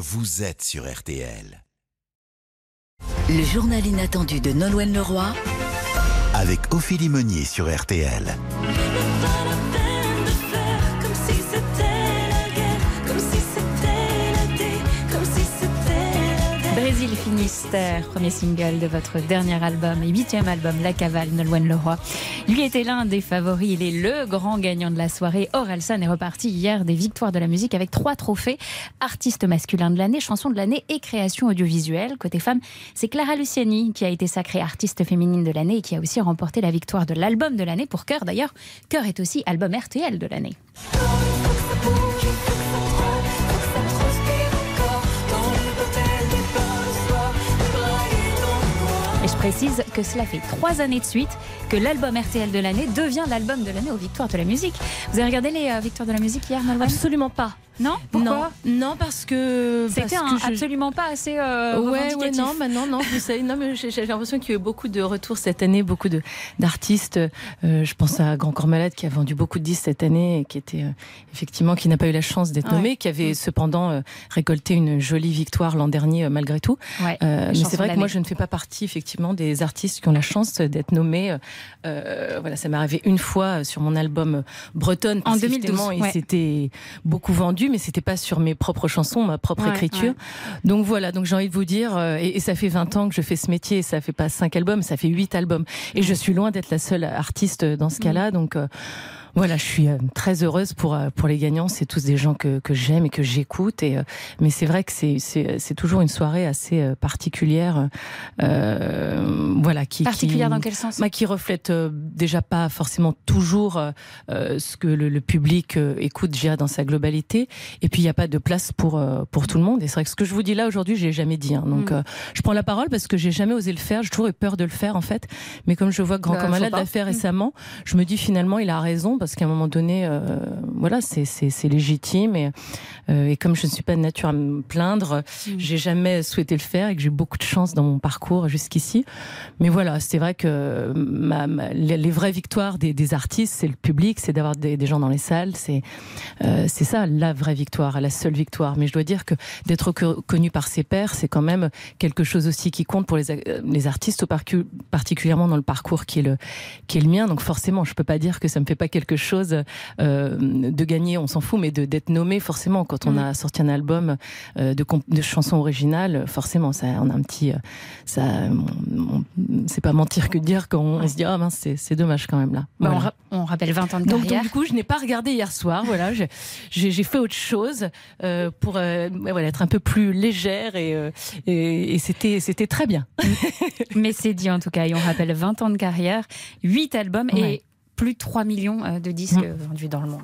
vous êtes sur RTL. Le journal inattendu de Nolwenn Leroy Avec Ophélie Meunier sur RTL. Premier single de votre dernier album et huitième album, La Cavale, Nolwenn Leroy. Lui était l'un des favoris, il est le grand gagnant de la soirée. Orelsan est reparti hier des victoires de la musique avec trois trophées. Artiste masculin de l'année, chanson de l'année et création audiovisuelle. Côté femme, c'est Clara Luciani qui a été sacrée artiste féminine de l'année et qui a aussi remporté la victoire de l'album de l'année pour Cœur. D'ailleurs, Cœur est aussi album RTL de l'année. Je précise que cela fait trois années de suite que l'album RTL de l'année devient l'album de l'année aux Victoires de la musique. Vous avez regardé les euh, Victoires de la musique hier, Nolwenn Absolument pas. Non? Pourquoi? Non, non, parce que c'était je- absolument pas assez euh, Ouais, ouais, non, bah non, non, vous savez, non, mais j'ai l'impression qu'il y a eu beaucoup de retours cette année, beaucoup d'artistes. Euh, je pense à Grand Corps Malade qui a vendu beaucoup de disques cette année et qui était euh, effectivement qui n'a pas eu la chance d'être Ouais. nommé, qui avait cependant euh, récolté une jolie victoire l'an dernier euh, malgré tout. Ouais, mais c'est vrai que moi je ne fais pas partie effectivement des artistes qui ont la chance d'être nommés. Euh, euh, voilà, ça m'est arrivé une fois sur mon album euh, Bretonne. En parce 2012, qu'effectivement, il ouais. s'était beaucoup vendu, mais c'était pas sur mes propres chansons, ma propre Ouais, écriture. Donc voilà, donc j'ai envie de vous dire, euh, et, et ça fait 20 ans que je fais ce métier, ça fait pas cinq albums, ça fait huit albums. Et je suis loin d'être la seule artiste dans ce cas-là, donc euh, voilà, je suis euh, très heureuse pour, euh, pour les gagnants. C'est tous des gens que, que j'aime et que j'écoute. Et, euh, mais c'est vrai que c'est, c'est, c'est toujours une soirée assez particulière. Euh, voilà, qui, Particulière qui, dans quel sens? bah, qui reflète déjà pas forcément toujours euh, ce que le, le public euh, écoute, je dirais, dans sa globalité. Et puis il n'y a pas de place pour pour tout le monde. Et c'est vrai que ce que je vous dis là aujourd'hui, je l'ai jamais dit. hein. Donc Mm. euh, je prends la parole parce que j'ai jamais osé le faire. J'ai toujours eu peur de le faire en fait. Mais comme je vois que Grand Bah, Corps faut Malade pas. l'a fait récemment, je me dis finalement il a raison parce qu'à un moment donné, euh, voilà, c'est légitime et et comme je ne suis pas de nature à me plaindre, Mm. j'ai jamais souhaité le faire et que j'ai eu beaucoup de chance dans mon parcours jusqu'ici. Mais voilà, c'est vrai que ma, ma- les, vraies victoires des, des artistes, c'est le public, c'est d'avoir des, des gens dans les salles, c'est euh, c'est ça la vraie victoire, la seule victoire. Mais je dois dire que d'être co- connu par ses pairs, c'est quand même quelque chose aussi qui compte pour les, a- les artistes, au particulièrement dans le parcours qui est le qui est le mien. Donc forcément, je peux pas dire que ça me fait pas quelque chose euh, de gagner, on s'en fout, mais d'être nommé forcément quand on Mm. a sorti un album euh, de, chansons originales, forcément, ça on a un petit, euh, ça, c'est pas mentir que de dire qu'on on se dit ah mince, c'est dommage quand même là. Bah, on, Voilà. ra- on rappelle 20 ans de Donc, carrière. donc, du coup, je n'ai pas regardé hier soir. Voilà, j'ai- fait autre chose euh, pour euh, voilà être un peu plus légère et euh, et, et c'était c'était très bien. Mais c'est dit en tout cas. Et on rappelle 20 ans de carrière, 8 albums Ouais. et plus de 3 millions de disques Mm. vendus dans le monde.